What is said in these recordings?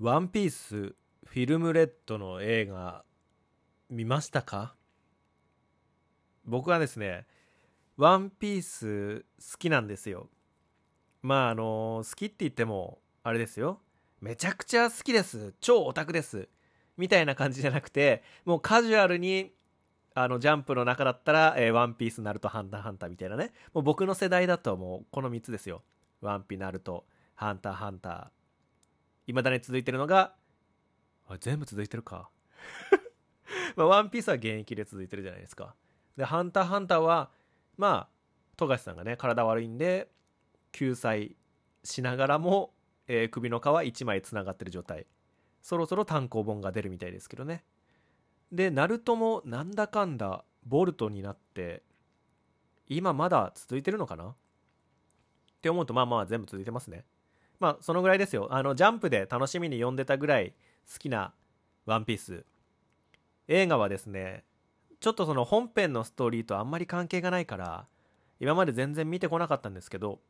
ワンピースフィルムレッドの映画見ましたか？僕はですね、ワンピース好きなんですよ。まああの好きって言ってもあれですよ。めちゃくちゃ好きです。超オタクです。みたいな感じじゃなくて、もうカジュアルにあのジャンプの中だったら、えー、ワンピース、ナルト、ハンター、ハンターみたいなね。もう僕の世代だともうこの3つですよ。ワンピ、ナルト、ハンター、ハンター。未だに続いてるのが、あ全部続いてるか。まあ、ワンピースは現役で続いてるじゃないですか。で、ハンター、ハンターは、まあ、富樫さんがね、体悪いんで、救済しながらも、えー、首の皮1枚つながってる状態。そろそろ単行本が出るみたいですけどね。で、ナルトもなんだかんだボルトになって、今まだ続いてるのかな？って思うと、まあまあ全部続いてますね。まあ、そのぐらいですよ。あの、ジャンプで楽しみに読んでたぐらい好きなワンピース。映画はですね、ちょっとその本編のストーリーとあんまり関係がないから、今まで全然見てこなかったんですけど、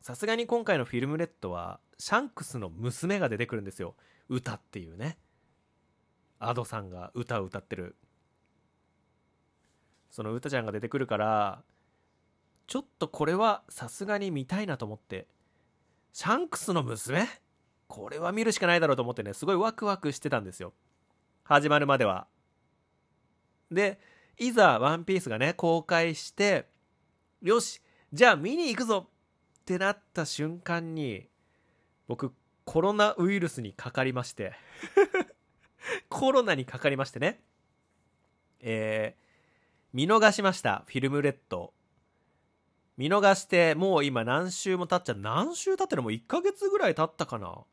さすがに今回のフィルムレッドは、シャンクスの娘が出てくるんですよ。歌っていうね。アドさんが歌を歌ってる。その歌ちゃんが出てくるから、ちょっとこれはさすがに見たいなと思って、シャンクスの娘？これは見るしかないだろうと思ってね、すごいワクワクしてたんですよ。始まるまでは。で、いざワンピースがね、公開して、よし、じゃあ見に行くぞってなった瞬間に、僕、コロナウイルスにかかりまして コロナにかかりましてね。えー、見逃しました、フィルムレッド。見逃して、もう今何週も経っちゃう。何週経ってるもう1ヶ月ぐらい経ったかな？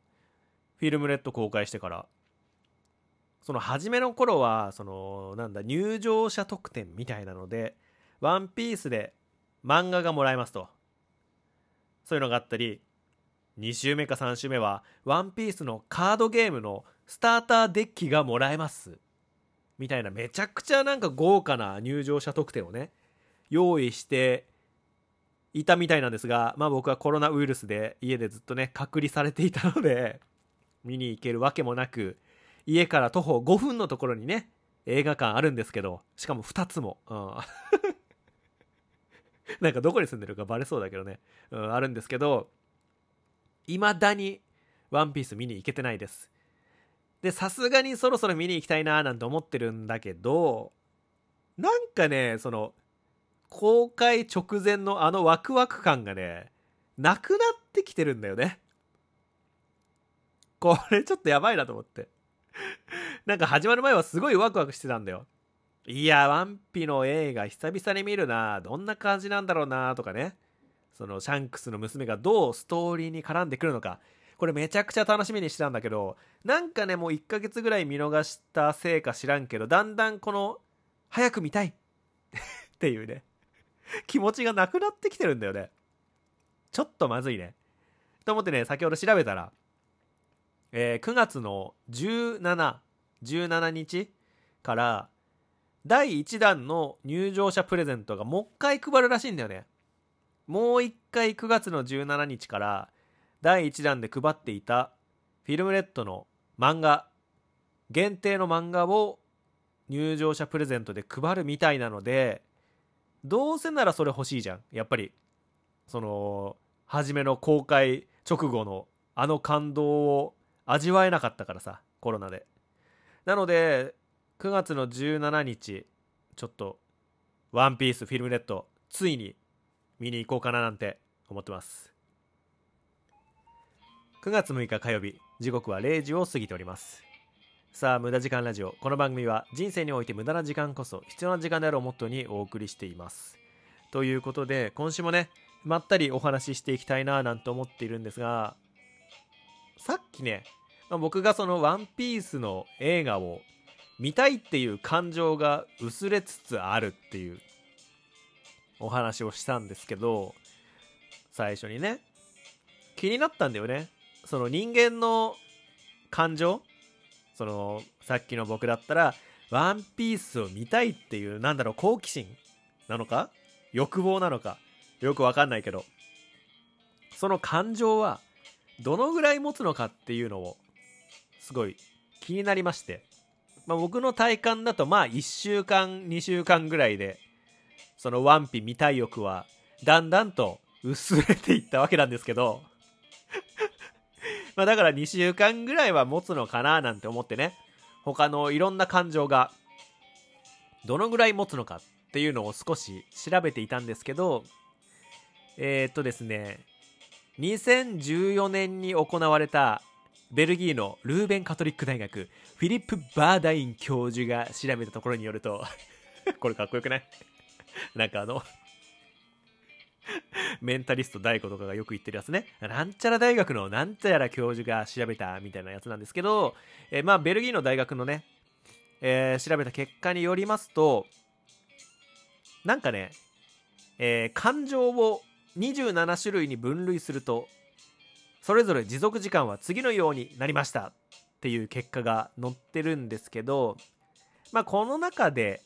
フィルムレッド公開してから。その初めの頃は、その、なんだ、入場者特典みたいなので、ワンピースで漫画がもらえますと。そういうのがあったり、2週目か3週目は、ワンピースのカードゲームのスターターデッキがもらえます。みたいな、めちゃくちゃなんか豪華な入場者特典をね、用意していたみたいなんですが、まあ僕はコロナウイルスで家でずっとね、隔離されていたので、見に行けるわけもなく、家から徒歩5分のところにね、映画館あるんですけど、しかも2つも。うん、なんかどこに住んでるかバレそうだけどね、うん、あるんですけど、未だにワンピース見に行けてないです。で、さすがにそろそろ見に行きたいなーなんて思ってるんだけど、なんかね、その、公開直前のあのワクワク感がね、なくなってきてるんだよね。これちょっとやばいなと思って。なんか始まる前はすごいワクワクしてたんだよ。いや、ワンピの映画久々に見るな。どんな感じなんだろうなとかね。そのシャンクスの娘がどうストーリーに絡んでくるのか。これめちゃくちゃ楽しみにしてたんだけど、なんかね、もう1ヶ月ぐらい見逃したせいか知らんけど、だんだんこの、早く見たい っていうね。気持ちがなくなってきてるんだよね。ちょっとまずいね。と思ってね、先ほど調べたら、えー、9月の17、17日から第1弾の入場者プレゼントがもう一回配るらしいんだよね。もう一回9月の17日から第1弾で配っていたフィルムレッドの漫画、限定の漫画を入場者プレゼントで配るみたいなので、どうせならそれ欲しいじゃん。やっぱりその初めの公開直後のあの感動を味わえなかったからさコロナで。なので9月の17日ちょっと「ワンピースフィルムレッドついに見に行こうかななんて思ってます。9月6日火曜日時刻は0時を過ぎております。さあ無駄時間ラジオ。この番組は人生において無駄な時間こそ必要な時間であるをモットーにお送りしています。ということで今週もねまったりお話ししていきたいななんて思っているんですがさっきね、まあ、僕がその「ワンピースの映画を見たいっていう感情が薄れつつあるっていうお話をしたんですけど最初にね気になったんだよね。その人間の感情そのさっきの僕だったらワンピースを見たいっていうなんだろう好奇心なのか？欲望なのか？よくわかんないけど。その感情はどのぐらい持つのかっていうのをすごい気になりまして、まあ、僕の体感だとまあ1週間2週間ぐらいでそのワンピ見たい欲はだんだんと薄れていったわけなんですけど。まあだから2週間ぐらいは持つのかななんて思ってね。他のいろんな感情がどのぐらい持つのかっていうのを少し調べていたんですけどえー、っとですね2014年に行われたベルギーのルーベンカトリック大学フィリップ・バーダイン教授が調べたところによると これかっこよくない？なんかあの メンタリスト大悟とかがよく言ってるやつね。なんちゃら大学のなんちゃら教授が調べたみたいなやつなんですけど、えーまあベルギーの大学のね、えー調べた結果によりますと、なんかね、えー感情を27種類に分類すると、それぞれ持続時間は次のようになりましたっていう結果が載ってるんですけど、まあこの中で、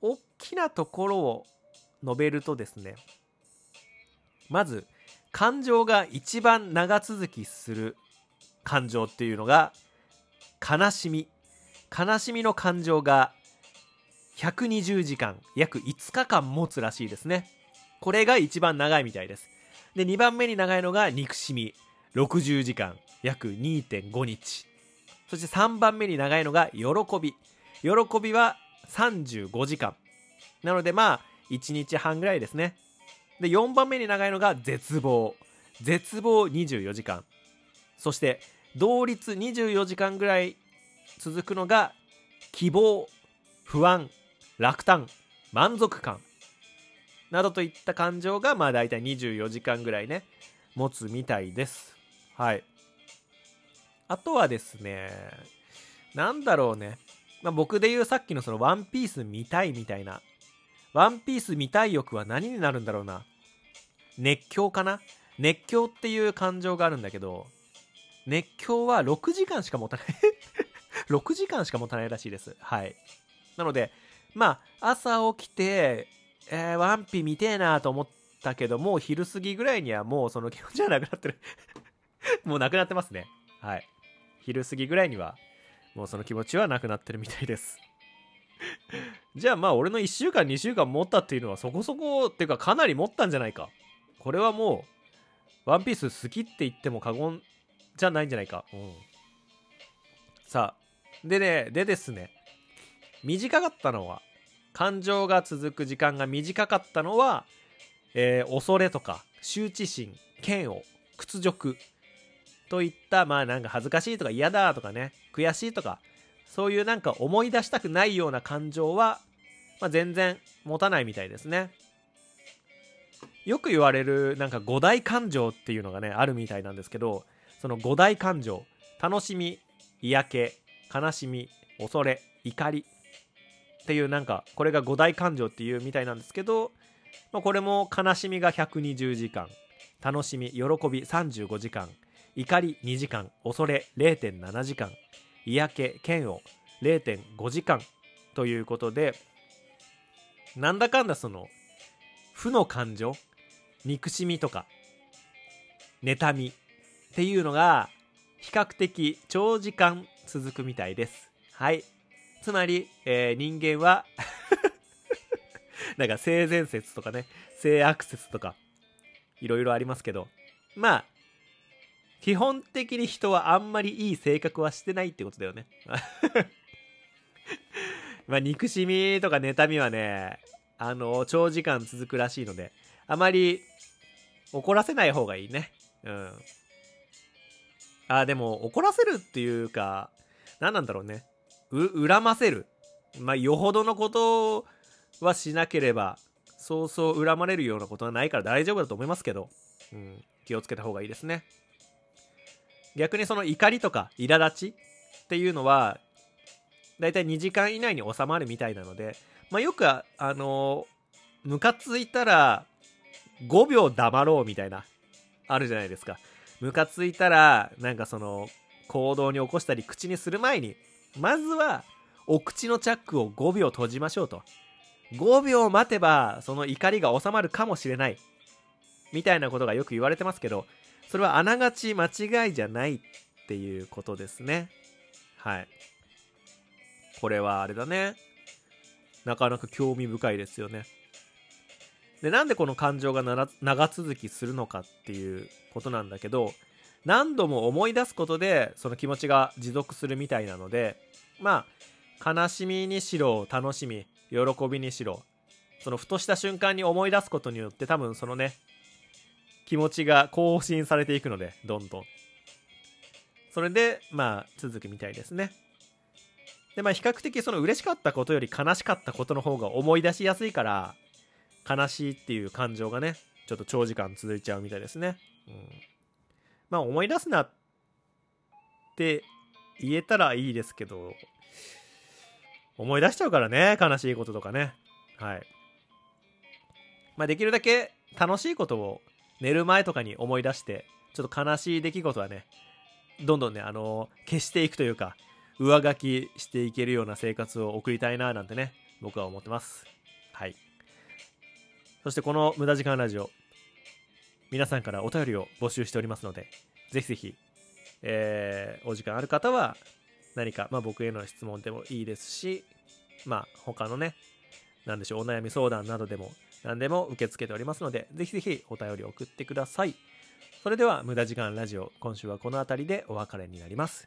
大きなところを述べるとですね、まず感情が一番長続きする感情っていうのが悲しみ。悲しみの感情が120時間約5日間持つらしいですね。これが一番長いみたいです。で2番目に長いのが憎しみ。60時間約2.5日。そして3番目に長いのが喜び。喜びは35時間。なのでまあ1日半ぐらいですね。で4番目に長いのが絶望。絶望24時間。そして同率24時間ぐらい続くのが希望不安落胆満足感。などといった感情がまあ大体24時間ぐらいね持つみたいです。はい。あとはですねなんだろうね、まあ、僕で言うさっきのそのワンピース見たいみたいな。ワンピース見たい欲は何になるんだろうな。熱狂かな？熱狂っていう感情があるんだけど熱狂は6時間しか持たない。6時間しか持たないらしいです。はい。なのでまあ朝起きて、えー、ワンピ見てえなと思ったけどもう昼過ぎぐらいにはもうその気持ちはなくなってる。もうなくなってますね。はい。昼過ぎぐらいにはもうその気持ちはなくなってるみたいです。じゃあまあ俺の1週間2週間持ったっていうのはそこそこっていうかかなり持ったんじゃないか。これはもうワンピース好きって言っても過言じゃないんじゃないか。うん。さあでねでですね。短かったのは感情が続く時間が短かったのは、えー恐れとか羞恥心嫌悪屈辱といったまあなんか恥ずかしいとか嫌だとかね悔しいとかそういうなんか思い出したくないような感情は、まあ、全然持たないみたいですね。よく言われるなんか五大感情っていうのがねあるみたいなんですけどその五大感情楽しみ嫌気悲しみ恐れ怒りっていうなんかこれが五大感情っていうみたいなんですけど、まあ、これも悲しみが120時間楽しみ喜び35時間怒り2時間恐れ0.7時間嫌気嫌悪0.5時間ということでなんだかんだその負の感情憎しみとか妬みっていうのが比較的長時間続くみたいです。はい。つまり、えー人間は なんか性善説とかね性悪説とかいろいろありますけどまあ基本的に人はあんまりいい性格はしてないってことだよね。まあ憎しみとか妬みはねあの長時間続くらしいのであまり怒らせない方がいいね。うん。あでも怒らせるっていうか何なんだろうね。う恨ませる。まあよほどのことはしなければそうそう恨まれるようなことはないから大丈夫だと思いますけど、うん、気をつけた方がいいですね。逆にその怒りとか苛立ちっていうのはだいたい2時間以内に収まるみたいなので、まあ、よくあのムカついたら5秒黙ろうみたいなあるじゃないですか。ムカついたらなんかその行動に起こしたり口にする前にまずはお口のチャックを5秒閉じましょうと。5秒待てばその怒りが収まるかもしれない。みたいなことがよく言われてますけどそれはあながち間違いじゃないっていうことですね。はい。これはあれだね。なかなか興味深いですよね。でなんでこの感情が長続きするのかっていうことなんだけど何度も思い出すことでその気持ちが持続するみたいなのでまあ悲しみにしろ楽しみ喜びにしろそのふとした瞬間に思い出すことによって多分そのね気持ちが更新されていくのでどんどん。それでまあ続くみたいですね。でまあ比較的その嬉しかったことより悲しかったことの方が思い出しやすいから悲しいっていう感情がねちょっと長時間続いちゃうみたいですね、うん、まあ思い出すなって言えたらいいですけど思い出しちゃうからね悲しいこととかね。はい。まあできるだけ楽しいことを寝る前とかに思い出してちょっと悲しい出来事はねどんどんねあの消していくというか上書きしていけるような生活を送りたいななんてね僕は思ってます。はい。そしてこの無駄時間ラジオ皆さんからお便りを募集しておりますのでぜひぜひ、えー、お時間ある方は何か、まあ、僕への質問でもいいですしまあ他のね何でしょうお悩み相談などでも何でも受け付けておりますのでぜひぜひお便り送ってください。それでは無駄時間ラジオ今週はこの辺りでお別れになります。